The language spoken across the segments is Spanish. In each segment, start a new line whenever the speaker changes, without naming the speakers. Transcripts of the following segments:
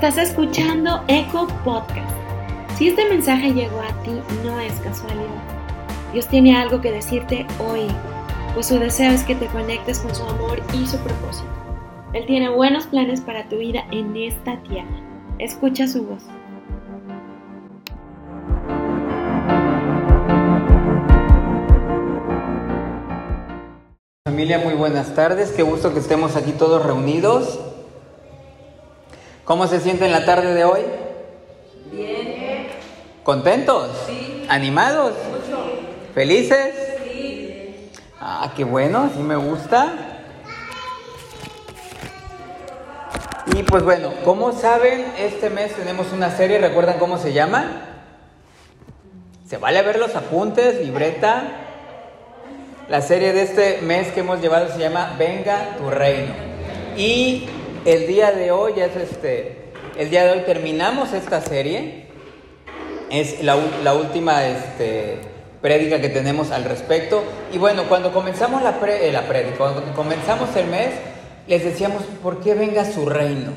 Estás escuchando Eco Podcast. Si este mensaje llegó a ti, no es casualidad. Dios tiene algo que decirte hoy, pues su deseo es que te conectes con su amor y su propósito. Él tiene buenos planes para tu vida en esta tierra. Escucha su voz.
Familia, muy buenas tardes. Qué gusto que estemos aquí todos reunidos. ¿Cómo se sienten la tarde de hoy?
Bien.
¿Contentos?
Sí.
¿Animados?
Mucho.
¿Felices?
Sí.
Ah, qué bueno, sí me gusta. Y pues bueno, como saben, este mes tenemos una serie, ¿recuerdan cómo se llama? Se vale ver los apuntes, libreta. La serie de este mes que hemos llevado se llama Venga tu reino. Y el día de hoy es este, el día de hoy terminamos esta serie. Es la, la última este, prédica que tenemos al respecto. Y bueno, cuando comenzamos la, pre- eh, la prédica, cuando comenzamos el mes, les decíamos, ¿por qué venga su reino?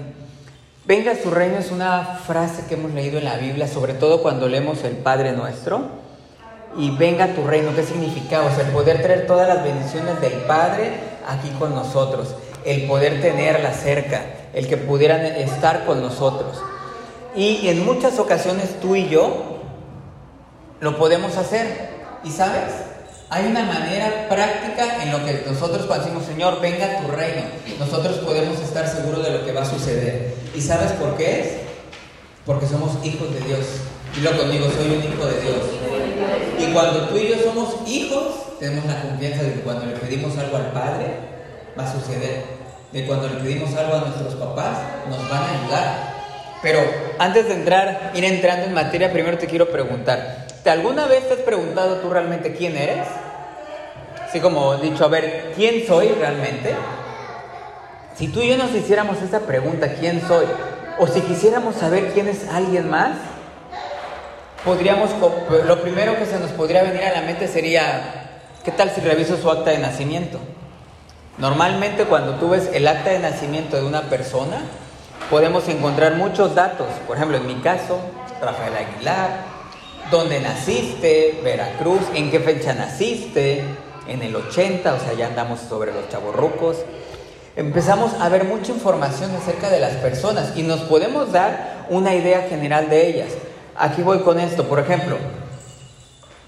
Venga su reino es una frase que hemos leído en la Biblia, sobre todo cuando leemos el Padre Nuestro. Y venga tu reino, ¿qué significa? O sea, el poder traer todas las bendiciones del Padre aquí con nosotros, el poder tenerlas cerca, el que pudieran estar con nosotros. Y en muchas ocasiones tú y yo lo podemos hacer. ¿Y sabes? Hay una manera práctica en lo que nosotros cuando decimos, Señor, venga tu reino, nosotros podemos estar seguros de lo que va a suceder. ¿Y sabes por qué es? Porque somos hijos de Dios. Dilo conmigo, soy un hijo de Dios. Y cuando tú y yo somos hijos, tenemos la confianza de que cuando le pedimos algo al Padre, va a suceder. De cuando le pedimos algo a nuestros papás, nos van a ayudar. Pero antes de entrar, ir entrando en materia, primero te quiero preguntar, ¿te alguna vez te has preguntado tú realmente quién eres? Así como dicho, a ver, ¿quién soy realmente? Si tú y yo nos hiciéramos esa pregunta, ¿quién soy? O si quisiéramos saber quién es alguien más, podríamos, lo primero que se nos podría venir a la mente sería, ¿qué tal si reviso su acta de nacimiento? Normalmente cuando tú ves el acta de nacimiento de una persona, podemos encontrar muchos datos. Por ejemplo, en mi caso, Rafael Aguilar, dónde naciste, Veracruz, en qué fecha naciste, en el 80, o sea, ya andamos sobre los chavorrucos. Empezamos a ver mucha información acerca de las personas y nos podemos dar una idea general de ellas. Aquí voy con esto, por ejemplo,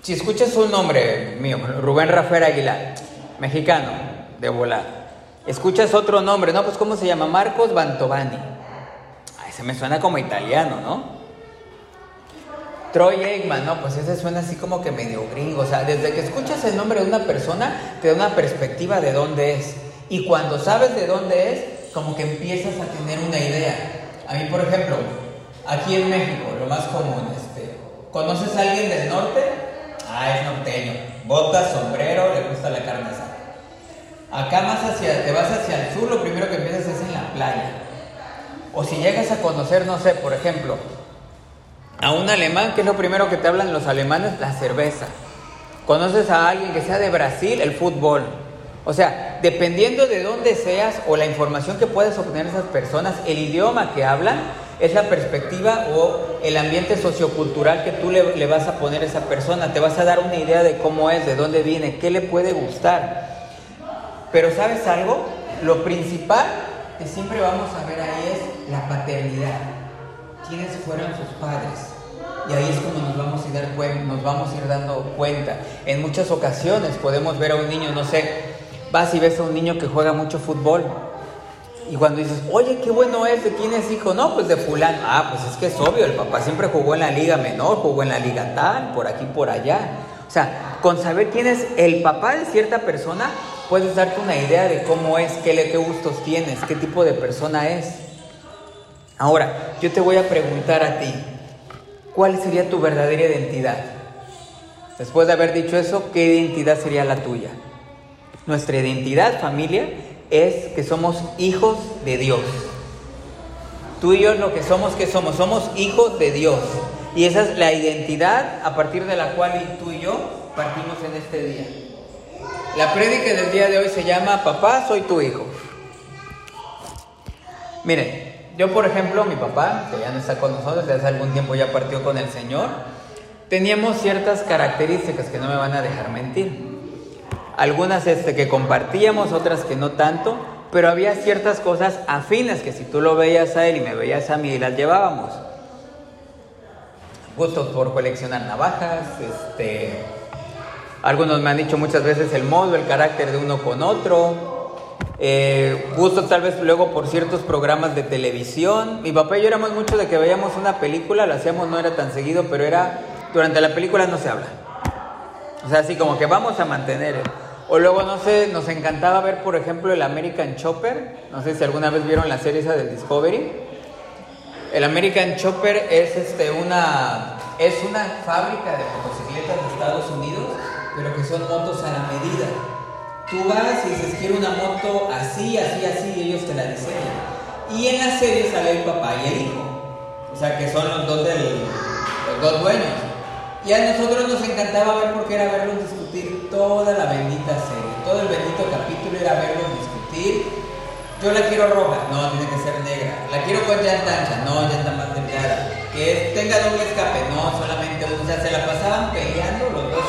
si escuchas un nombre mío, Rubén Rafael Aguilar, mexicano, de volar. Escuchas otro nombre, ¿no? Pues ¿cómo se llama? Marcos Bantovani. Ay, se me suena como italiano, ¿no? Troy Aikman, no, pues ese suena así como que medio gringo. O sea, desde que escuchas el nombre de una persona, te da una perspectiva de dónde es. Y cuando sabes de dónde es, como que empiezas a tener una idea. A mí, por ejemplo, aquí en México, lo más común, este, ¿conoces a alguien del norte? Ah, es norteño. Botas, sombrero, le gusta la carne asada. Acá más hacia, te vas hacia el sur, lo primero que empiezas es en la playa. O si llegas a conocer, no sé, por ejemplo, a un alemán, ¿qué es lo primero que te hablan los alemanes? La cerveza. Conoces a alguien que sea de Brasil, el fútbol. O sea, dependiendo de dónde seas o la información que puedes obtener de esas personas, el idioma que hablan es la perspectiva o el ambiente sociocultural que tú le, le vas a poner a esa persona. Te vas a dar una idea de cómo es, de dónde viene, qué le puede gustar. Pero ¿sabes algo? Lo principal que siempre vamos a ver ahí es la paternidad. ¿Quiénes fueron sus padres? Y ahí es como nos vamos a ir, nos vamos a ir dando cuenta. En muchas ocasiones podemos ver a un niño, no sé, vas y ves a un niño que juega mucho fútbol. Y cuando dices, oye, qué bueno es, ¿de quién es hijo? No, pues de fulano. Ah, pues es que es obvio, el papá siempre jugó en la liga menor, jugó en la liga tal, por aquí, por allá. O sea, con saber quién es el papá de cierta persona, puedes darte una idea de cómo es, qué, qué gustos tienes, qué tipo de persona es. Ahora, yo te voy a preguntar a ti, ¿cuál sería tu verdadera identidad? Después de haber dicho eso, ¿qué identidad sería la tuya? Nuestra identidad, familia, es que somos hijos de Dios. Tú y yo lo que somos, que somos? Somos hijos de Dios. Y esa es la identidad a partir de la cual tú y yo partimos en este día. La prédica del día de hoy se llama Papá, soy tu hijo. Miren, yo por ejemplo, mi papá, que ya no está con nosotros, desde hace algún tiempo ya partió con el Señor, teníamos ciertas características que no me van a dejar mentir. Algunas este, que compartíamos, otras que no tanto, pero había ciertas cosas afines que si tú lo veías a él y me veías a mí las llevábamos. Gustos por coleccionar navajas, este, algunos me han dicho muchas veces el modo, el carácter de uno con otro, eh, tal vez luego por ciertos programas de televisión. Mi papá y yo éramos mucho de que veíamos una película, la hacíamos no era tan seguido, pero era durante la película no se habla. O sea, así como que vamos a mantener. O luego, no sé, nos encantaba ver, por ejemplo, el American Chopper. No sé si alguna vez vieron la serie esa de Discovery. El American Chopper es, este, una, es una fábrica de motocicletas de Estados Unidos, pero que son motos a la medida. Tú vas y dices, quiero una moto así, así, así, y ellos te la diseñan. Y en la serie sale el papá y el hijo. O sea, que son los dos, del, los dos dueños. Y a nosotros nos encantaba ver porque era verlos discutir toda la bendita serie, todo el bendito capítulo era verlos discutir. Yo la quiero roja, no, tiene que ser negra. La quiero con llanta ancha, no, llanta más delgada. Que tenga doble escape, no, solamente O sea, se la pasaban peleando los dos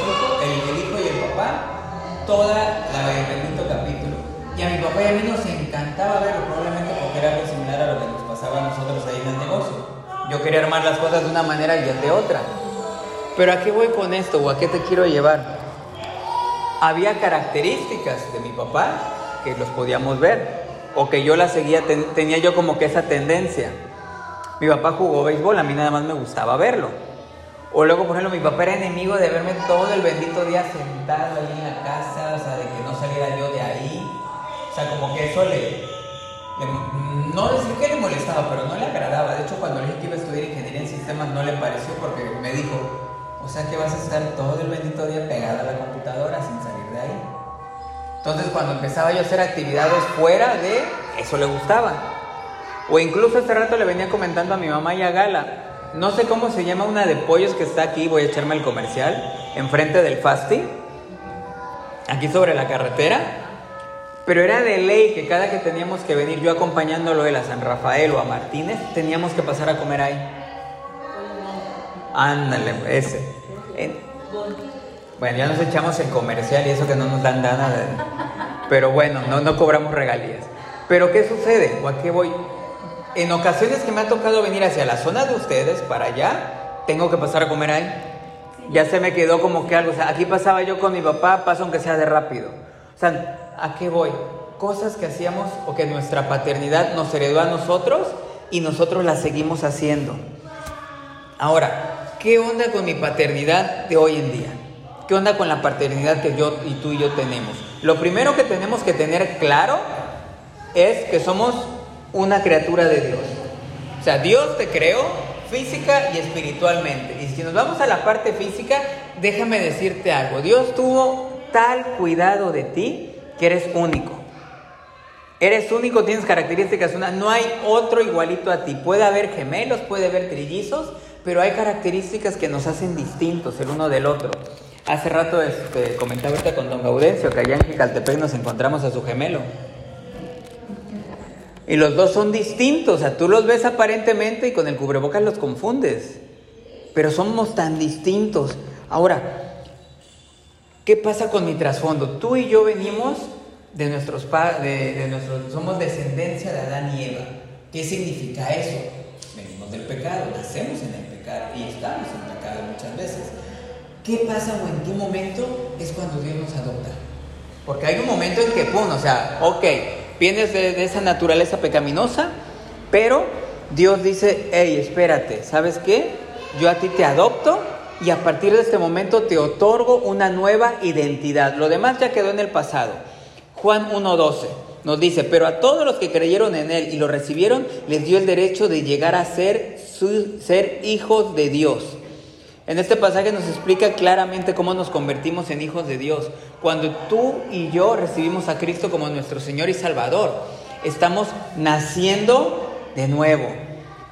toda la bendito capítulo. Y a mi papá y a mí nos encantaba verlo, probablemente porque era algo similar a lo que nos pasaba a nosotros ahí en el negocio. Yo quería armar las cosas de una manera y él de otra. Pero ¿a qué voy con esto o a qué te quiero llevar? Había características de mi papá que los podíamos ver o que yo las seguía, tenía yo como que esa tendencia. Mi papá jugó béisbol, a mí nada más me gustaba verlo. O luego, por ejemplo, mi papá era enemigo de verme todo el bendito día sentado ahí en la casa, o sea, de que no saliera yo de ahí. O sea, como que eso le, no decir que le molestaba, pero no le agradaba. De hecho, cuando le dije que iba a estudiar ingeniería en sistemas, no le pareció porque me dijo, o sea que vas a estar todo el bendito día pegada a la computadora sin salir de ahí. Entonces cuando empezaba yo a hacer actividades fuera de eso le gustaba. O incluso este rato le venía comentando a mi mamá y a Gala, no sé cómo se llama una de pollos que está aquí, voy a echarme el comercial, enfrente del Fasti, aquí sobre la carretera. Pero era de ley que cada que teníamos que venir yo acompañándolo a San Rafael o a Martínez, teníamos que pasar a comer ahí. Ándale, ese. Bueno, ya nos echamos el comercial y eso que no nos dan nada. Pero bueno, no, no cobramos regalías. Pero ¿qué sucede? ¿O a qué voy? En ocasiones que me ha tocado venir hacia la zona de ustedes, para allá, tengo que pasar a comer ahí. Ya se me quedó como que algo. O sea, aquí pasaba yo con mi papá, paso aunque sea de rápido. O sea, ¿a qué voy? Cosas que hacíamos o que nuestra paternidad nos heredó a nosotros y nosotros las seguimos haciendo. Ahora, ¿qué onda con mi paternidad de hoy en día? ¿Qué onda con la paternidad que yo y tú y yo tenemos? Lo primero que tenemos que tener claro es que somos una criatura de Dios. O sea, Dios te creó física y espiritualmente. Y si nos vamos a la parte física, déjame decirte algo. Dios tuvo tal cuidado de ti que eres único. Eres único, tienes características una, no hay otro igualito a ti. Puede haber gemelos, puede haber trillizos, pero hay características que nos hacen distintos el uno del otro. Hace rato este, comentaba con don Gaudencio que allá en Jicaltepec nos encontramos a su gemelo. Y los dos son distintos, o sea, tú los ves aparentemente y con el cubrebocas los confundes. Pero somos tan distintos. Ahora, ¿qué pasa con mi trasfondo? Tú y yo venimos de nuestros padres, de nuestros, somos descendencia de Adán y Eva. ¿Qué significa eso? Venimos del pecado, nacemos en el y estamos en pecado muchas veces. ¿Qué pasa o en qué momento es cuando Dios nos adopta? Porque hay un momento en que, pum, o sea, ok, vienes de, esa naturaleza pecaminosa, pero Dios dice, hey, espérate, ¿sabes qué? Yo a ti te adopto y a partir de este momento te otorgo una nueva identidad. Lo demás ya quedó en el pasado. Juan 1.12 nos dice, pero a todos los que creyeron en Él y lo recibieron, les dio el derecho de llegar a ser, ser hijos de Dios. En este pasaje nos explica claramente cómo nos convertimos en hijos de Dios. Cuando tú y yo recibimos a Cristo como nuestro Señor y Salvador, estamos naciendo de nuevo.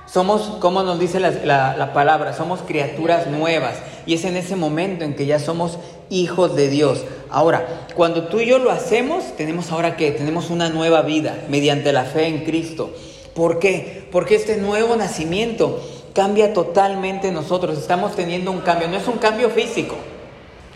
Somos, como nos dice la, palabra, somos criaturas nuevas. Y es en ese momento en que ya somos hijos de Dios. Ahora, cuando tú y yo lo hacemos, tenemos ahora que tenemos una nueva vida mediante la fe en Cristo. ¿Por qué? Porque este nuevo nacimiento cambia totalmente nosotros. Estamos teniendo un cambio. No es un cambio físico.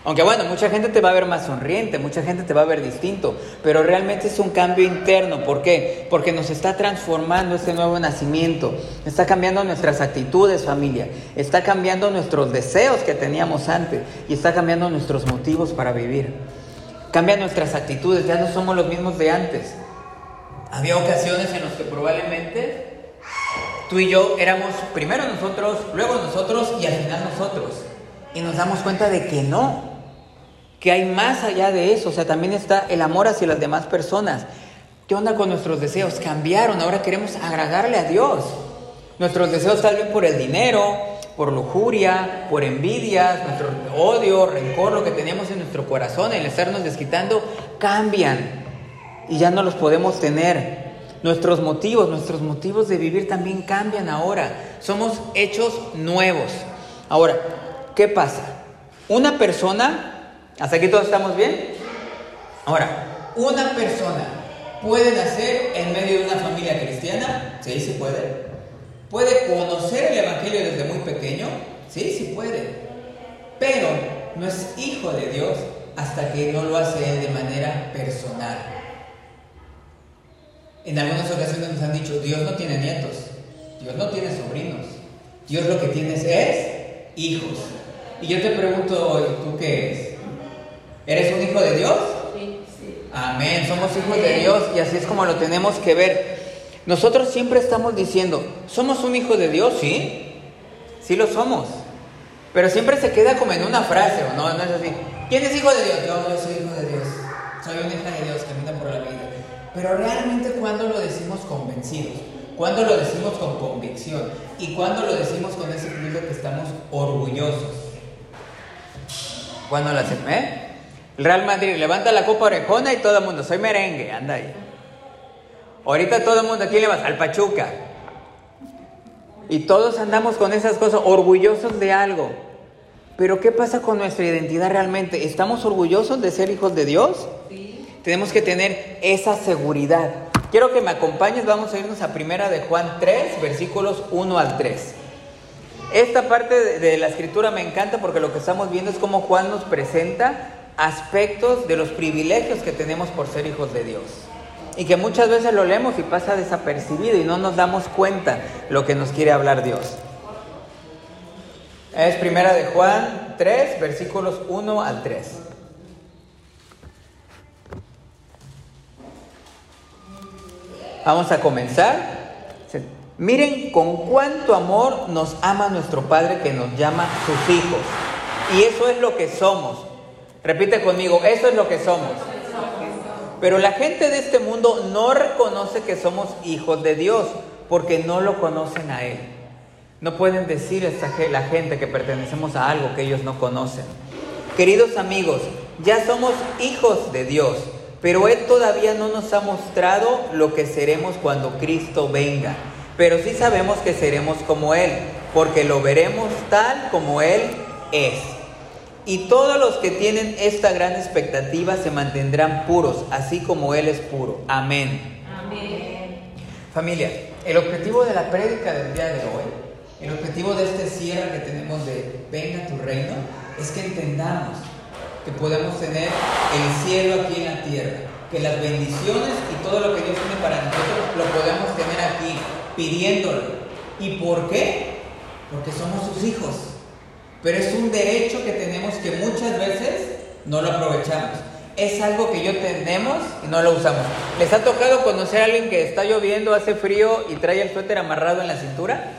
Aunque bueno, mucha gente te va a ver más sonriente, mucha gente te va a ver distinto, pero realmente es un cambio interno. ¿Por qué? Porque nos está transformando este nuevo nacimiento, está cambiando nuestras actitudes familia, está cambiando nuestros deseos que teníamos antes y está cambiando nuestros motivos para vivir. Cambia nuestras actitudes, ya no somos los mismos de antes. Había ocasiones en las que probablemente tú y yo éramos primero nosotros, luego nosotros y al final nosotros. Y nos damos cuenta de que no, que hay más allá de eso, o sea, también está el amor hacia las demás personas. ¿Qué onda con nuestros deseos? Cambiaron, ahora queremos agradarle a Dios. Nuestros deseos tal vez por el dinero, por lujuria, por envidias, nuestro odio, rencor, lo que teníamos en nuestro corazón, el estarnos desquitando, cambian y ya no los podemos tener. Nuestros motivos, nuestros motivos de vivir también cambian ahora. Somos hechos nuevos. Ahora, ¿qué pasa? Una persona ¿Hasta aquí todos estamos bien? Ahora, ¿una persona puede nacer en medio de una familia cristiana? Sí, sí puede. ¿Puede conocer el Evangelio desde muy pequeño? Sí, sí puede. Pero no es hijo de Dios hasta que no lo hace de manera personal. En algunas ocasiones nos han dicho, Dios no tiene nietos, Dios no tiene sobrinos, Dios lo que tienes es hijos. Y yo te pregunto hoy, ¿tú qué eres? ¿Eres un hijo de Dios? Sí, sí. Amén, somos hijos de Dios y así es como lo tenemos que ver. Nosotros siempre estamos diciendo, ¿somos un hijo de Dios? Sí, sí lo somos. Pero siempre se queda como en una frase, ¿o no? No es así. ¿Quién es hijo de Dios? Yo, yo soy hijo de Dios. Soy una hija de Dios, vida. Pero realmente cuando lo decimos convencidos, cuando lo decimos con convicción y cuando lo decimos con ese de que estamos orgullosos. Cuando lo hacemos, ¿eh? El Real Madrid levanta la copa orejona y todo el mundo, soy merengue, anda ahí. Ahorita todo el mundo aquí le va al Pachuca. Y todos andamos con esas cosas, orgullosos de algo. Pero ¿qué pasa con nuestra identidad realmente? ¿Estamos orgullosos de ser hijos de Dios? Sí. Tenemos que tener esa seguridad. Quiero que me acompañes, vamos a irnos a primera de Juan 3, versículos 1 al 3. Esta parte de la escritura me encanta porque lo que estamos viendo es cómo Juan nos presenta aspectos de los privilegios que tenemos por ser hijos de Dios. Y que muchas veces lo leemos y pasa desapercibido y no nos damos cuenta lo que nos quiere hablar Dios. Es primera de Juan 3, versículos 1 al 3. Vamos a comenzar. Miren con cuánto amor nos ama nuestro Padre que nos llama sus hijos. Y eso es lo que somos. Repite conmigo, eso es lo que somos. Pero la gente de este mundo no reconoce que somos hijos de Dios porque no lo conocen a Él. No pueden decir a la gente que pertenecemos a algo que ellos no conocen. Queridos amigos, ya somos hijos de Dios, pero Él todavía no nos ha mostrado lo que seremos cuando Cristo venga. Pero sí sabemos que seremos como Él, porque lo veremos tal como Él es. Y todos los que tienen esta gran expectativa se mantendrán puros, así como Él es puro. Amén. Amén. Familia, el objetivo de la prédica del día de hoy, el objetivo de este cierre que tenemos de Venga tu reino, es que entendamos que podemos tener el cielo aquí en la tierra, que las bendiciones y todo lo que Dios tiene para nosotros lo podemos tener aquí, pidiéndolo. ¿Y por qué? Porque somos sus hijos. Pero es un derecho que tenemos que muchas veces no lo aprovechamos. Es algo que yo tenemos y no lo usamos. ¿Les ha tocado conocer a alguien que está lloviendo, hace frío y trae el suéter amarrado en la cintura?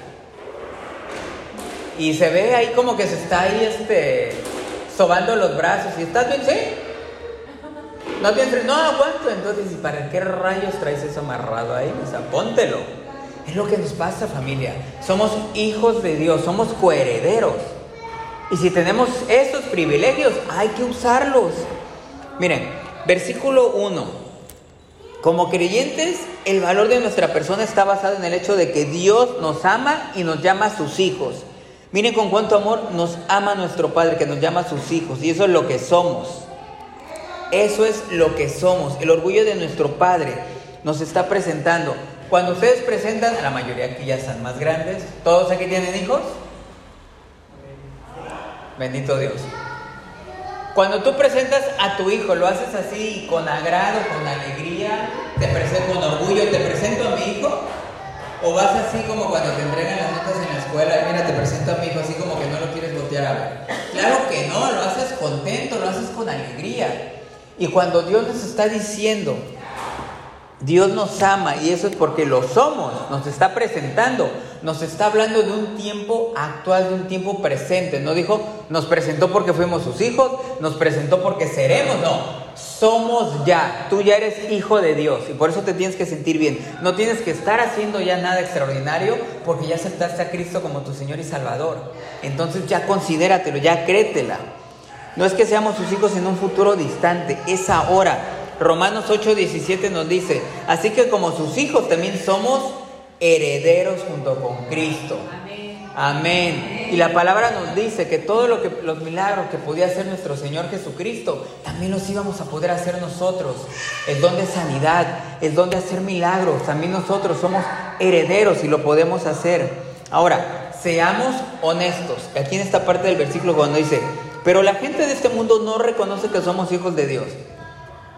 Y se ve ahí como que se está ahí este sobando los brazos y estás bien, sí. No tienes no aguanto, entonces, ¿y para qué rayos traes eso amarrado ahí? O sea, póntelo. Es lo que nos pasa, familia. Somos hijos de Dios, somos coherederos. Y si tenemos estos privilegios, hay que usarlos. Miren, versículo 1. Como creyentes, el valor de nuestra persona está basado en el hecho de que Dios nos ama y nos llama a sus hijos. Miren con cuánto amor nos ama nuestro Padre, que nos llama a sus hijos. Y eso es lo que somos. Eso es lo que somos. El orgullo de nuestro Padre nos está presentando. Cuando ustedes presentan, la mayoría aquí ya están más grandes, ¿todos aquí tienen hijos? Bendito Dios. Cuando tú presentas a tu hijo, lo haces así con agrado, con alegría, te presento con orgullo, te presento a mi hijo, o vas así como cuando te entregan las notas en la escuela, y mira, te presento a mi hijo así como que no lo quieres voltear a. Claro que no, lo haces contento, lo haces con alegría. Y cuando Dios nos está diciendo, Dios nos ama y eso es porque lo somos, nos está presentando, nos está hablando de un tiempo actual, de un tiempo presente. No dijo, nos presentó porque fuimos sus hijos, nos presentó porque seremos, no, somos ya, tú ya eres hijo de Dios y por eso te tienes que sentir bien. No tienes que estar haciendo ya nada extraordinario porque ya aceptaste a Cristo como tu Señor y Salvador. Entonces ya considératelo, ya créetela. No es que seamos sus hijos en un futuro distante, es ahora. Romanos 8:17 nos dice, así que como sus hijos también somos herederos junto con Cristo. Amén. Y la palabra nos dice que todos lo que, los milagros que podía hacer nuestro Señor Jesucristo, también los íbamos a poder hacer nosotros. El don de sanidad, el don de hacer milagros, también nosotros somos herederos y lo podemos hacer. Ahora, seamos honestos. Aquí en esta parte del versículo cuando dice, pero la gente de este mundo no reconoce que somos hijos de Dios.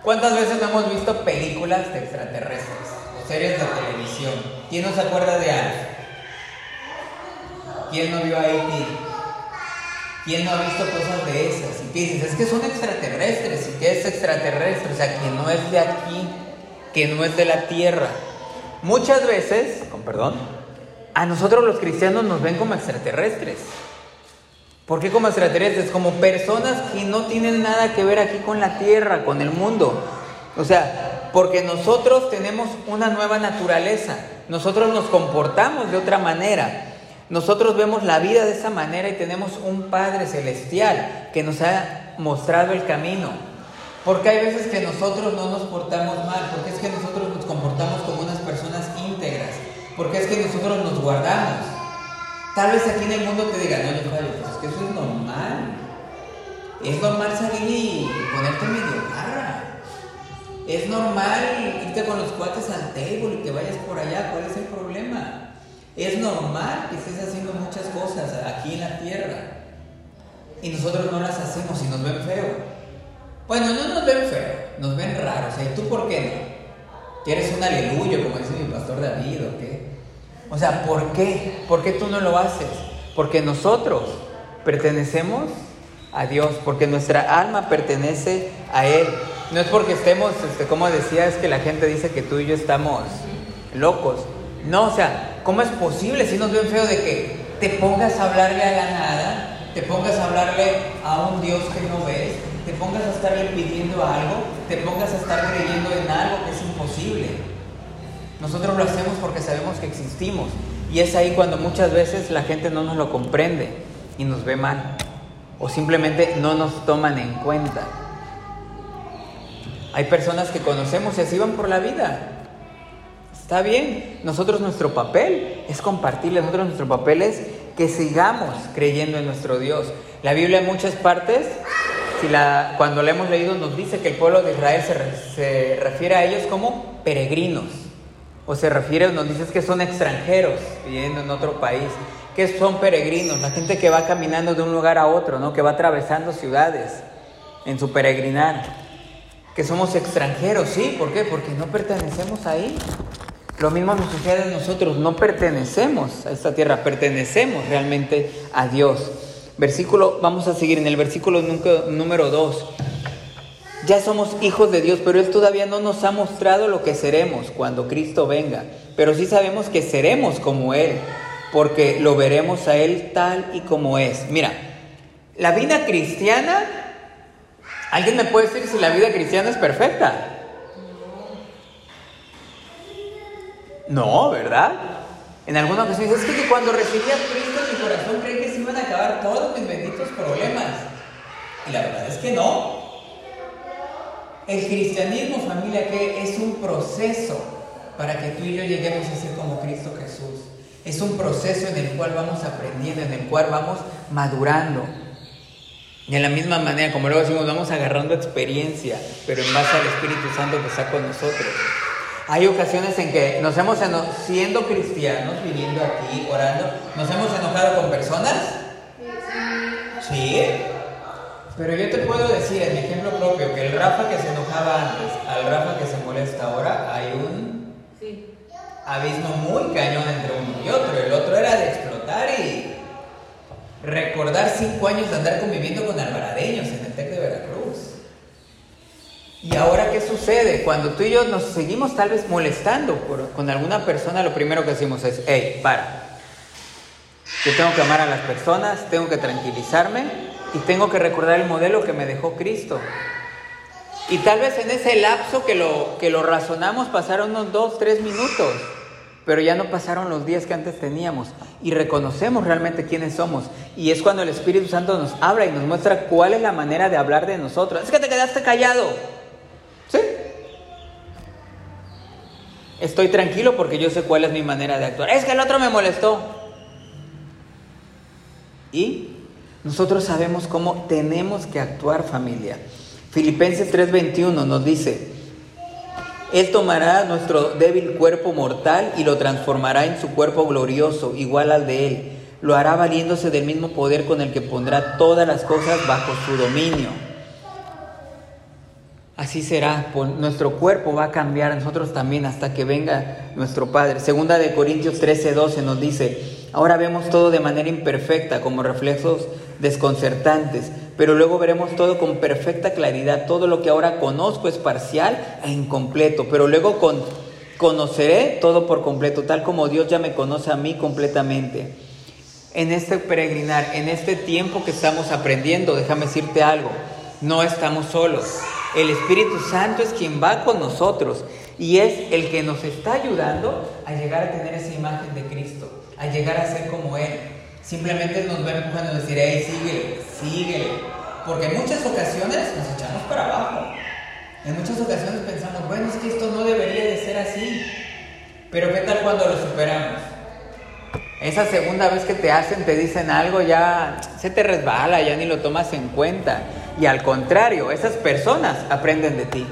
¿Cuántas veces hemos visto películas de extraterrestres o series de televisión? ¿Quién no se acuerda de Alf? ¿Quién no vio a E.T.? ¿Quién no ha visto cosas de esas? Y dices, es que son extraterrestres. ¿Y qué es extraterrestre? O sea, que no es de aquí, que no es de la Tierra. Muchas veces, con perdón, a nosotros los cristianos nos ven como extraterrestres. ¿Por qué como extraterrestres? Como personas que no tienen nada que ver aquí con la tierra, con el mundo. O sea, porque nosotros tenemos una nueva naturaleza. Nosotros nos comportamos de otra manera. Nosotros vemos la vida de esa manera y tenemos un Padre celestial que nos ha mostrado el camino. Porque hay veces que nosotros no nos portamos mal, porque es que nosotros nos comportamos como unas personas íntegras, porque es que nosotros nos guardamos. Tal vez aquí en el mundo te digan, oye, Fabio, pues es que eso es normal. Es normal salir y ponerte medio garra. Es normal irte con los cuates al table y que vayas por allá. ¿Cuál es el problema? Es normal que estés haciendo muchas cosas aquí en la tierra. Y nosotros no las hacemos y nos ven feo. Bueno, no nos ven feo, nos ven raros. ¿Y tú por qué no? ¿Que eres un aleluyo, como dice mi pastor David o qué? O sea, ¿por qué? ¿Por qué tú no lo haces? Porque nosotros pertenecemos a Dios, porque nuestra alma pertenece a Él. No es porque estemos, este, como decía, es que la gente dice que tú y yo estamos locos. No, o sea, ¿cómo es posible si nos ven feo de que te pongas a hablarle a la nada, te pongas a hablarle a un Dios que no ves, te pongas a estarle pidiendo algo, te pongas a estar creyendo en algo que es imposible? Nosotros lo hacemos porque sabemos que existimos. Y es ahí cuando muchas veces la gente no nos lo comprende y nos ve mal. O simplemente no nos toman en cuenta. Hay personas que conocemos y así van por la vida. Está bien. Nosotros nuestro papel es compartirle. Nosotros nuestro papel es que sigamos creyendo en nuestro Dios. La Biblia en muchas partes, cuando la hemos leído, nos dice que el pueblo de Israel se, refiere a ellos como peregrinos o se refiere, nos dices que son extranjeros viviendo en otro país, que son peregrinos, la gente que va caminando de un lugar a otro, ¿no? que va atravesando ciudades en su peregrinar, que somos extranjeros, ¿sí? ¿Por qué? Porque no pertenecemos ahí. Lo mismo nos sucede a nosotros, no pertenecemos a esta tierra, pertenecemos realmente a Dios. Versículo, vamos a seguir en el versículo número 2. Ya somos hijos de Dios, pero Él todavía no nos ha mostrado lo que seremos cuando Cristo venga. Pero sí sabemos que seremos como Él, porque lo veremos a Él tal y como es. Mira, la vida cristiana, ¿alguien me puede decir si la vida cristiana es perfecta? No, ¿verdad? En alguna ocasión es que cuando recibí a Cristo mi corazón creí que se iban a acabar todos mis benditos problemas. Y la verdad es que no. El cristianismo, familia, que es un proceso para que tú y yo lleguemos a ser como Cristo Jesús. Es un proceso en el cual vamos aprendiendo, en el cual vamos madurando. En la misma manera, como luego decimos, vamos agarrando experiencia, pero en base al Espíritu Santo que está con nosotros. Hay ocasiones en que nos hemos, siendo cristianos, viviendo aquí, orando, nos hemos enojado con personas. Sí. Pero yo te puedo decir, en mi ejemplo propio, que el Rafa que se enojaba antes, al Rafa que se molesta ahora, hay un abismo muy cañón entre uno y otro. El otro era de explotar y recordar cinco años de andar conviviendo con alvaradeños en el TEC de Veracruz. Y ahora, ¿qué sucede? Cuando tú y yo nos seguimos tal vez molestando con alguna persona, lo primero que decimos es, hey, para. Yo tengo que amar a las personas, tengo que tranquilizarme y tengo que recordar el modelo que me dejó Cristo. Y tal vez en ese lapso que lo, que lo razonamos pasaron unos dos, tres minutos pero ya no pasaron los días que antes teníamos y reconocemos realmente quiénes somos. Y es cuando el Espíritu Santo nos habla y nos muestra cuál es la manera de hablar de nosotros. Es que te quedaste callado. Estoy tranquilo porque yo sé cuál es mi manera de actuar. Es que el otro me molestó. Y nosotros sabemos cómo tenemos que actuar familia. Filipenses 3:21 nos dice, él tomará nuestro débil cuerpo mortal y lo transformará en su cuerpo glorioso, igual al de Él. Lo hará valiéndose del mismo poder con el que pondrá todas las cosas bajo su dominio. Así será, nuestro cuerpo va a cambiar, nosotros también, hasta que venga nuestro Padre. Segunda de Corintios 13, 12 nos dice, ahora vemos todo de manera imperfecta, como reflejos desconcertantes, pero luego veremos todo con perfecta claridad. Todo lo que ahora conozco es parcial e incompleto, pero luego con, conoceré todo por completo, tal como Dios ya me conoce a mí completamente. En este peregrinar, en este tiempo que estamos aprendiendo, déjame decirte algo, no estamos solos. El Espíritu Santo es quien va con nosotros y es el que nos está ayudando a llegar a tener esa imagen de Cristo, a llegar a ser como Él. Simplemente nos va empujando a decir, hey, síguele, síguele. Porque en muchas ocasiones nos echamos para abajo. En muchas ocasiones pensamos, bueno, es que esto no debería de ser así. Pero ¿qué tal cuando lo superamos? Esa segunda vez que te hacen, te dicen algo, ya se te resbala, ya ni lo tomas en cuenta. Y al contrario, esas personas aprenden de ti.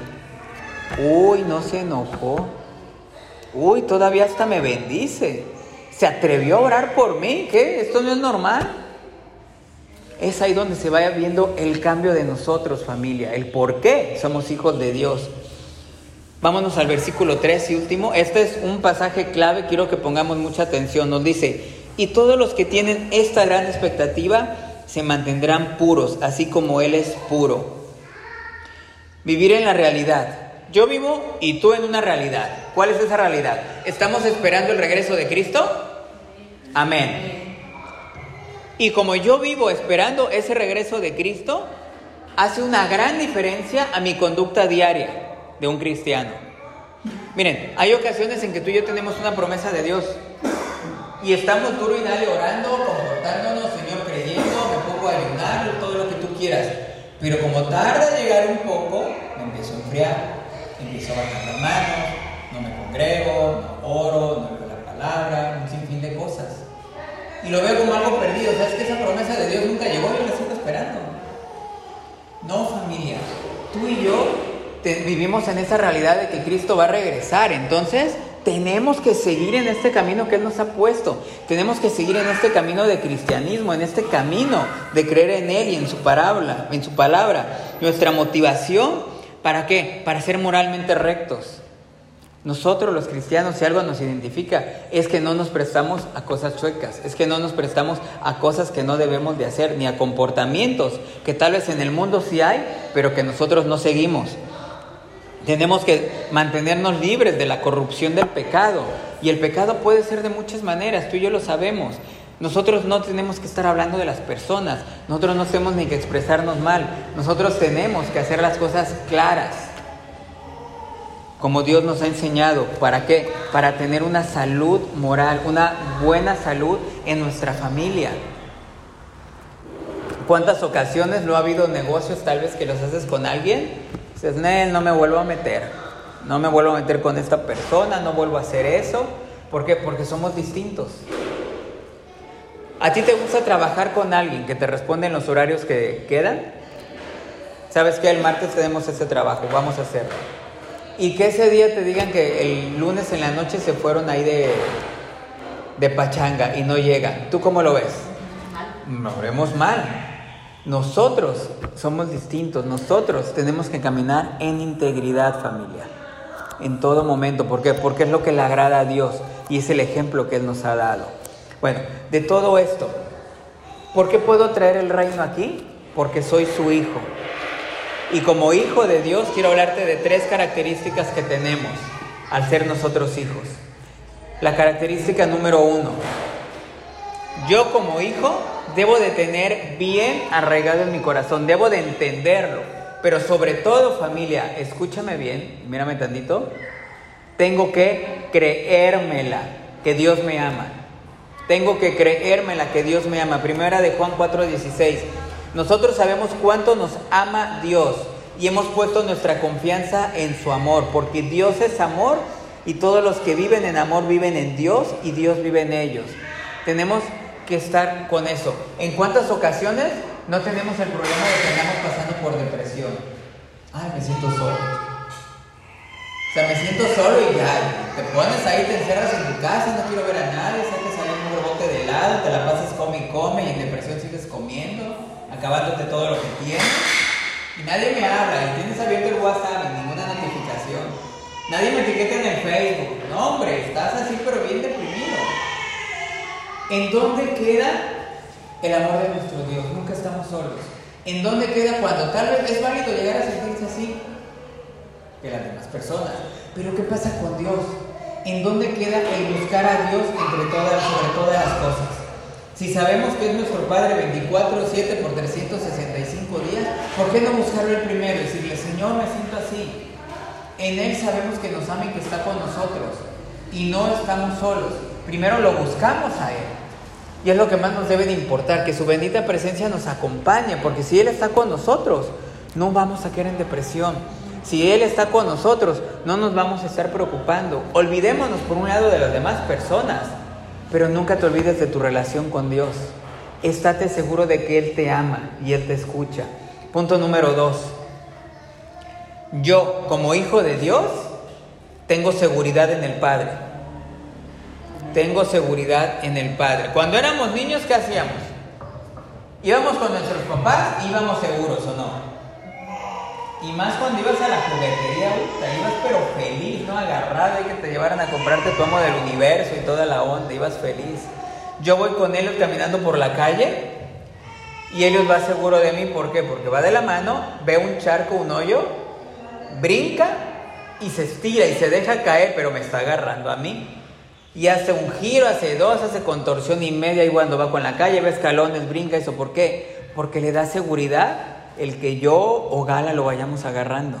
Uy, no se enojó. Uy, todavía hasta me bendice se atrevió a orar por mí. ¿Qué? Esto no es normal. Es ahí donde se vaya viendo el cambio de nosotros, familia, el por qué somos hijos de Dios. Vámonos al versículo 3 y último. Este es un pasaje clave, quiero que pongamos mucha atención. Nos dice, y todos los que tienen esta gran expectativa se mantendrán puros, así como Él es puro. Vivir en la realidad. Yo vivo y tú en una realidad. ¿Cuál es esa realidad? ¿Estamos esperando el regreso de Cristo? Amén. Y como yo vivo esperando ese regreso de Cristo, hace una gran diferencia a mi conducta diaria de un cristiano. Miren, hay ocasiones en que tú y yo tenemos una promesa de Dios y estamos duro y dale orando, comportándonos, todo lo que tú quieras. Pero como tarda llegar un poco, me empiezo a enfriar, empiezo a bajar las manos, no me congrego, no oro, no leo la palabra, un sinfín de cosas y lo veo como algo perdido. ¿Sabes que esa promesa de Dios nunca llegó? Yo la sigo esperando. No, familia. Tú y yo vivimos en esa realidad de que Cristo va a regresar. Entonces, tenemos que seguir en este camino que Él nos ha puesto. Tenemos que seguir en este camino de cristianismo, en este camino de creer en Él y en su palabra. En su palabra. Nuestra motivación, ¿para qué? Para ser moralmente rectos. Nosotros los cristianos, si algo nos identifica, es que no nos prestamos a cosas chuecas, es que no nos prestamos a cosas que no debemos de hacer, ni a comportamientos que tal vez en el mundo sí hay, pero que nosotros no seguimos. Tenemos que mantenernos libres de la corrupción del pecado. Y el pecado puede ser de muchas maneras, tú y yo lo sabemos. Nosotros no tenemos que estar hablando de las personas, nosotros no tenemos ni que expresarnos mal, nosotros tenemos que hacer las cosas claras como Dios nos ha enseñado. ¿Para qué? Para tener una salud moral, una buena salud en nuestra familia. ¿Cuántas ocasiones no ha habido negocios tal vez que los haces con alguien? Dices, no me vuelvo a meter, no me vuelvo a meter con esta persona, no vuelvo a hacer eso. ¿Por qué? Porque somos distintos. ¿A ti te gusta trabajar con alguien que te responde en los horarios que quedan? ¿Sabes que El martes tenemos ese trabajo, vamos a hacerlo. y que ese día te digan que el lunes en la noche se fueron ahí de, de pachanga y no llegan. ¿Tú cómo lo ves? Nos vemos mal. Nosotros somos distintos, nosotros tenemos que caminar en integridad familiar, en todo momento. ¿Por qué? Porque es lo que le agrada a Dios y es el ejemplo que Él nos ha dado. Bueno, de todo esto, ¿por qué puedo traer el reino aquí? Porque soy su hijo. Y como hijo de Dios quiero hablarte de tres características que tenemos al ser nosotros hijos. La característica número uno, yo como hijo debo de tener bien arraigado en mi corazón, debo de entenderlo, pero sobre todo familia, escúchame bien, mírame tantito, tengo que creérmela que Dios me ama. Tengo que creérmela que Dios me ama. Primera de Juan 4:16. Nosotros sabemos cuánto nos ama Dios y hemos puesto nuestra confianza en su amor, porque Dios es amor y todos los que viven en amor viven en Dios y Dios vive en ellos. Tenemos que estar con eso. ¿En cuántas ocasiones no tenemos el problema de que andamos pasando por depresión? Ay, me siento solo. O sea, me siento solo y ya, te pones ahí, te encerras en tu casa, no quiero ver a nadie, que salir un rebote de helado, te la pasas come y come y en depresión sigues comiendo acabándote todo lo que tienes. Y nadie me habla, y tienes abierto el WhatsApp y ninguna notificación. Nadie me etiqueta en el Facebook. No, hombre, estás así pero bien deprimido. ¿En dónde queda el amor de nuestro Dios? Nunca estamos solos. ¿En dónde queda cuando tal vez es válido llegar a sentirse así que las demás personas? Pero ¿qué pasa con Dios? ¿En dónde queda el buscar a Dios entre todas, sobre todas las cosas? Si sabemos que es nuestro Padre 24-7 por 365 días, ¿por qué no buscarlo el primero y decirle, Señor, me siento así? En Él sabemos que nos ama y que está con nosotros. Y no estamos solos. Primero lo buscamos a Él. Y es lo que más nos debe de importar, que su bendita presencia nos acompañe, porque si Él está con nosotros, no vamos a caer en depresión. Si Él está con nosotros, no nos vamos a estar preocupando. Olvidémonos por un lado de las demás personas pero nunca te olvides de tu relación con Dios. Estate seguro de que Él te ama y Él te escucha. Punto número dos. Yo, como hijo de Dios, tengo seguridad en el Padre. Tengo seguridad en el Padre. Cuando éramos niños, ¿qué hacíamos? Íbamos con nuestros papás, íbamos seguros o no. Y más cuando ibas a la juguetería, te ibas pero feliz, ¿no? Agarrado y que te llevaran a comprarte tu amo del universo y toda la onda, ibas feliz. Yo voy con ellos caminando por la calle y ellos va seguro de mí, ¿por qué? Porque va de la mano, ve un charco, un hoyo, brinca y se estira y se deja caer, pero me está agarrando a mí. Y hace un giro, hace dos, hace contorsión y media y cuando va con la calle, ve escalones, brinca, ¿eso por qué? Porque le da seguridad el que yo o Gala lo vayamos agarrando.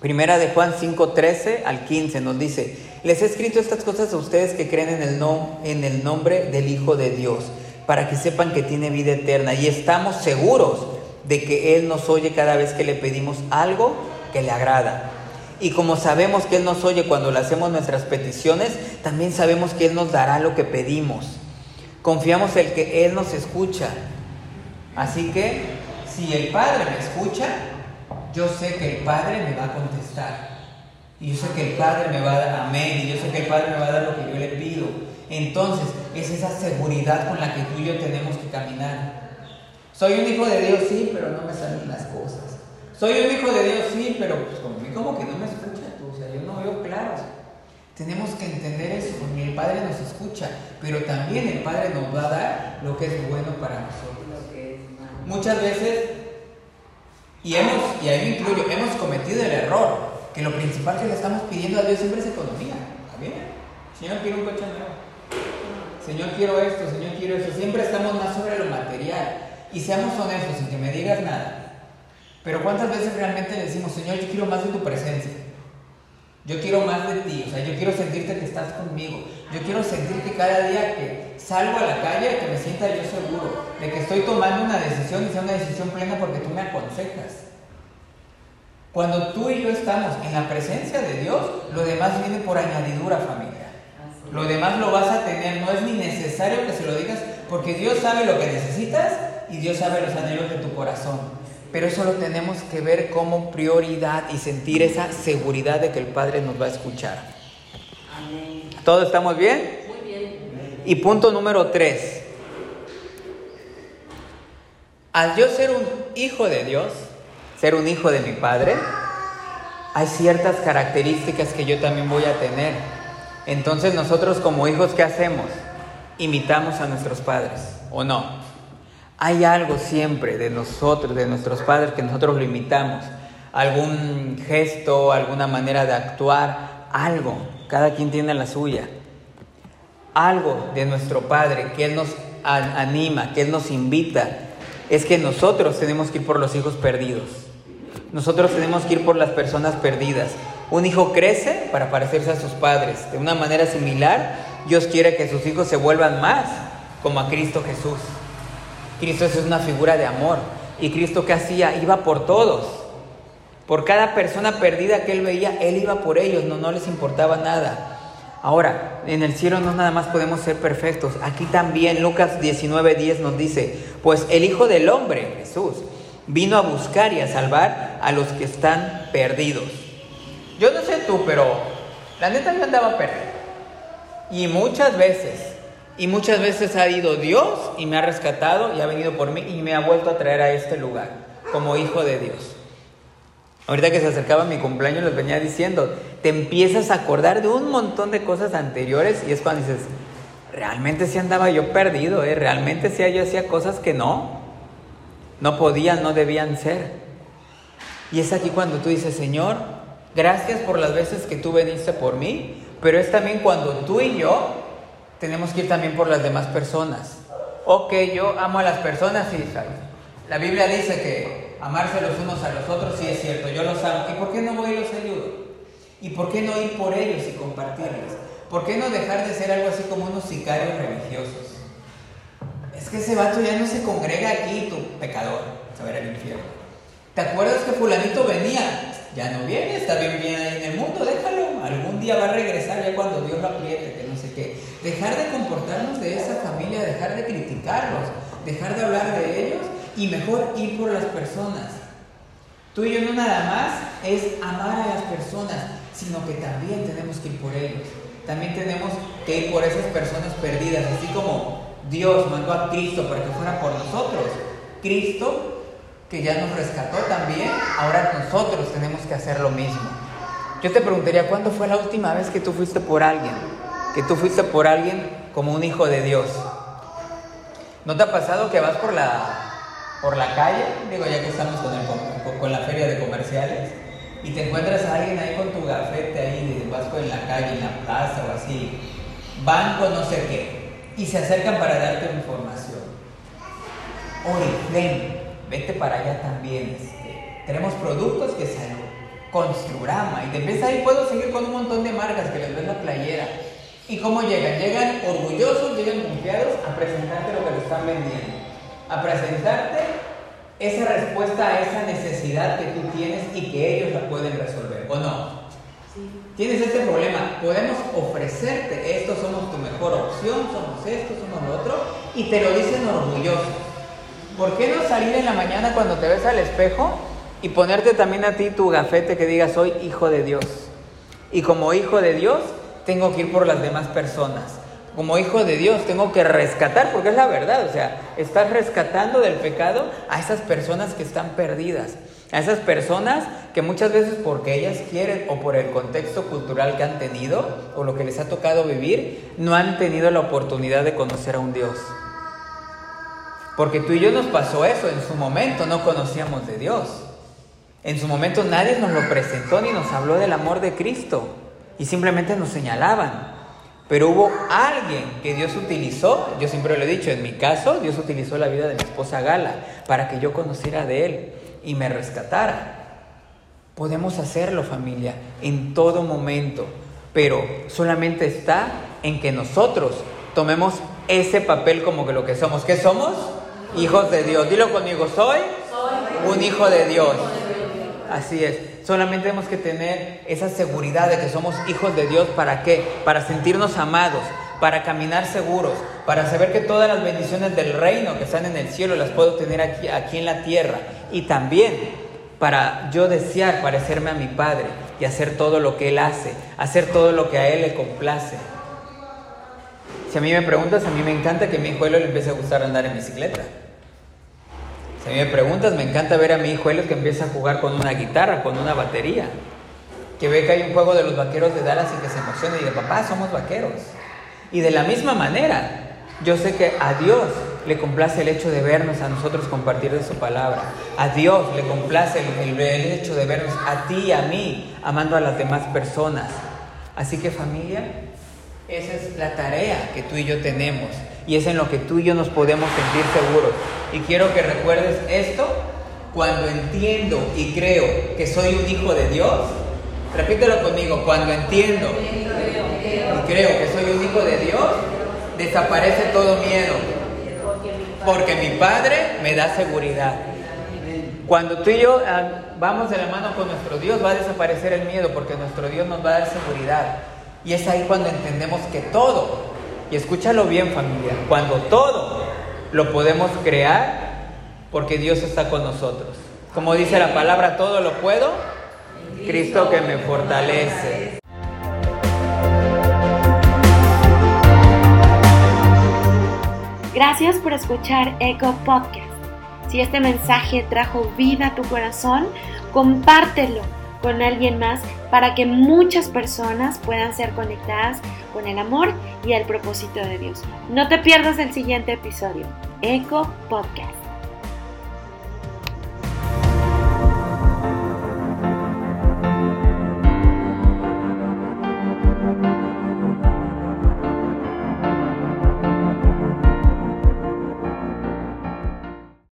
Primera de Juan 5, 13 al 15 nos dice, les he escrito estas cosas a ustedes que creen en el, en el nombre del Hijo de Dios, para que sepan que tiene vida eterna y estamos seguros de que Él nos oye cada vez que le pedimos algo que le agrada. Y como sabemos que Él nos oye cuando le hacemos nuestras peticiones, también sabemos que Él nos dará lo que pedimos. Confiamos en que Él nos escucha. Así que si el Padre me escucha, yo sé que el Padre me va a contestar. Y yo sé que el Padre me va a dar amén. Y yo sé que el Padre me va a dar lo que yo le pido. Entonces, es esa seguridad con la que tú y yo tenemos que caminar. Soy un hijo de Dios, sí, pero no me salen las cosas. Soy un hijo de Dios, sí, pero pues como, como que no me escucha tú. O sea, yo no veo claro. Tenemos que entender eso, porque el Padre nos escucha, pero también el Padre nos va a dar lo que es bueno para nosotros muchas veces, y hemos, y ahí me incluyo, hemos cometido el error, que lo principal que le estamos pidiendo a Dios siempre es economía. bien? Señor, quiero un coche nuevo. Señor, quiero esto, Señor, quiero eso. Siempre estamos más sobre lo material. Y seamos honestos, sin que me digas nada. Pero ¿cuántas veces realmente le decimos, Señor, yo quiero más de tu presencia? Yo quiero más de ti, o sea, yo quiero sentirte que estás conmigo. Yo quiero sentir que cada día que salgo a la calle, que me sienta yo seguro, de que estoy tomando una decisión y sea una decisión plena porque tú me aconsejas. Cuando tú y yo estamos en la presencia de Dios, lo demás viene por añadidura, familia. Lo demás lo vas a tener, no es ni necesario que se lo digas, porque Dios sabe lo que necesitas y Dios sabe los anhelos de tu corazón. Pero eso lo tenemos que ver como prioridad y sentir esa seguridad de que el Padre nos va a escuchar.
Amén.
¿Todos estamos bien?
Muy bien.
Y punto número tres. Al yo ser un hijo de Dios, ser un hijo de mi Padre, hay ciertas características que yo también voy a tener. Entonces nosotros como hijos, ¿qué hacemos? Imitamos a nuestros padres, ¿o no? Hay algo siempre de nosotros, de nuestros padres, que nosotros lo imitamos. Algún gesto, alguna manera de actuar, algo. Cada quien tiene la suya. Algo de nuestro Padre que Él nos anima, que Él nos invita, es que nosotros tenemos que ir por los hijos perdidos. Nosotros tenemos que ir por las personas perdidas. Un hijo crece para parecerse a sus padres. De una manera similar, Dios quiere que sus hijos se vuelvan más como a Cristo Jesús. Cristo es una figura de amor. ¿Y Cristo qué hacía? Iba por todos. Por cada persona perdida que él veía, él iba por ellos, no, no les importaba nada. Ahora, en el cielo no nada más podemos ser perfectos. Aquí también Lucas 19:10 nos dice, pues el Hijo del Hombre, Jesús, vino a buscar y a salvar a los que están perdidos. Yo no sé tú, pero la neta yo andaba perdido. Y muchas veces, y muchas veces ha ido Dios y me ha rescatado y ha venido por mí y me ha vuelto a traer a este lugar como hijo de Dios. Ahorita que se acercaba mi cumpleaños les venía diciendo, te empiezas a acordar de un montón de cosas anteriores y es cuando dices, realmente sí andaba yo perdido, ¿eh? realmente sí yo hacía cosas que no, no podían, no debían ser. Y es aquí cuando tú dices, Señor, gracias por las veces que tú veniste por mí, pero es también cuando tú y yo tenemos que ir también por las demás personas. Ok, yo amo a las personas, sí, ¿sabes? La Biblia dice que amarse los unos a los otros, sí es cierto, yo los amo. ¿Y por qué no voy y los ayudo? ¿Y por qué no ir por ellos y compartirles? ¿Por qué no dejar de ser algo así como unos sicarios religiosos? Es que ese vato ya no se congrega aquí, tu pecador, se va a ir al infierno. ¿Te acuerdas que fulanito venía? Ya no viene, está bien bien ahí en el mundo, déjalo. Algún día va a regresar ya cuando Dios lo apriete, que no sé qué. Dejar de comportarnos de esa familia, dejar de criticarlos, dejar de hablar de ellos y mejor ir por las personas. Tú y yo no nada más es amar a las personas, sino que también tenemos que ir por ellos. También tenemos que ir por esas personas perdidas, así como Dios mandó a Cristo para que fuera por nosotros. Cristo, que ya nos rescató también, ahora nosotros tenemos que hacer lo mismo. Yo te preguntaría, ¿cuándo fue la última vez que tú fuiste por alguien? Que tú fuiste por alguien como un hijo de Dios. ¿No te ha pasado que vas por la, por la calle? Digo, ya que estamos con, el, con, con la feria de comerciales y te encuentras a alguien ahí con tu gafete ahí, vas en la calle, en la plaza o así, banco no sé qué, y se acercan para darte información. Oriflame, vete para allá también. Este, tenemos productos que salen, Construrama, y te ves ahí, puedo seguir con un montón de marcas que les ves la playera. ¿Y cómo llegan? Llegan orgullosos, llegan confiados a presentarte lo que le están vendiendo, a presentarte esa respuesta a esa necesidad que tú tienes y que ellos la pueden resolver, ¿o no?
Sí.
Tienes este problema, podemos ofrecerte esto, somos tu mejor opción, somos esto, somos lo otro, y te lo dicen orgullosos. ¿Por qué no salir en la mañana cuando te ves al espejo y ponerte también a ti tu gafete que diga soy hijo de Dios? Y como hijo de Dios tengo que ir por las demás personas. Como hijo de Dios tengo que rescatar, porque es la verdad, o sea, estás rescatando del pecado a esas personas que están perdidas, a esas personas que muchas veces porque ellas quieren o por el contexto cultural que han tenido o lo que les ha tocado vivir, no han tenido la oportunidad de conocer a un Dios. Porque tú y yo nos pasó eso, en su momento no conocíamos de Dios. En su momento nadie nos lo presentó ni nos habló del amor de Cristo y simplemente nos señalaban. Pero hubo alguien que Dios utilizó, yo siempre lo he dicho, en mi caso, Dios utilizó la vida de mi esposa Gala para que yo conociera de Él y me rescatara. Podemos hacerlo familia en todo momento, pero solamente está en que nosotros tomemos ese papel como que lo que somos. ¿Qué somos? Hijos de Dios. Dilo conmigo, soy un hijo de Dios. Así es. Solamente tenemos que tener esa seguridad de que somos hijos de Dios. ¿Para qué? Para sentirnos amados, para caminar seguros, para saber que todas las bendiciones del reino que están en el cielo las puedo tener aquí, aquí en la tierra. Y también para yo desear parecerme a mi Padre y hacer todo lo que Él hace, hacer todo lo que a Él le complace. Si a mí me preguntas, a mí me encanta que a mi hijuelo le empiece a gustar andar en bicicleta. Si a mí me preguntas, me encanta ver a mi hijuelo que empieza a jugar con una guitarra, con una batería. Que ve que hay un juego de los vaqueros de Dallas y que se emociona y dice, papá, somos vaqueros. Y de la misma manera, yo sé que a Dios le complace el hecho de vernos a nosotros compartir de su palabra. A Dios le complace el, el, hecho de vernos a ti y a mí, amando a las demás personas. Así que familia, esa es la tarea que tú y yo tenemos. Y es en lo que tú y yo nos podemos sentir seguros. Y quiero que recuerdes esto cuando entiendo y creo que soy un hijo de Dios. Repítelo conmigo, cuando entiendo y creo que soy un hijo de Dios, desaparece todo miedo. Porque mi Padre me da seguridad. Cuando tú y yo ah, vamos de la mano con nuestro Dios, va a desaparecer el miedo porque nuestro Dios nos va a dar seguridad. Y es ahí cuando entendemos que todo, y escúchalo bien familia, cuando todo lo podemos crear porque Dios está con nosotros. Como dice la palabra, todo lo puedo, Cristo que me fortalece.
Gracias por escuchar Eco Podcast. Si este mensaje trajo vida a tu corazón, compártelo con alguien más para que muchas personas puedan ser conectadas con el amor y el propósito de Dios. No te pierdas el siguiente episodio, Eco Podcast.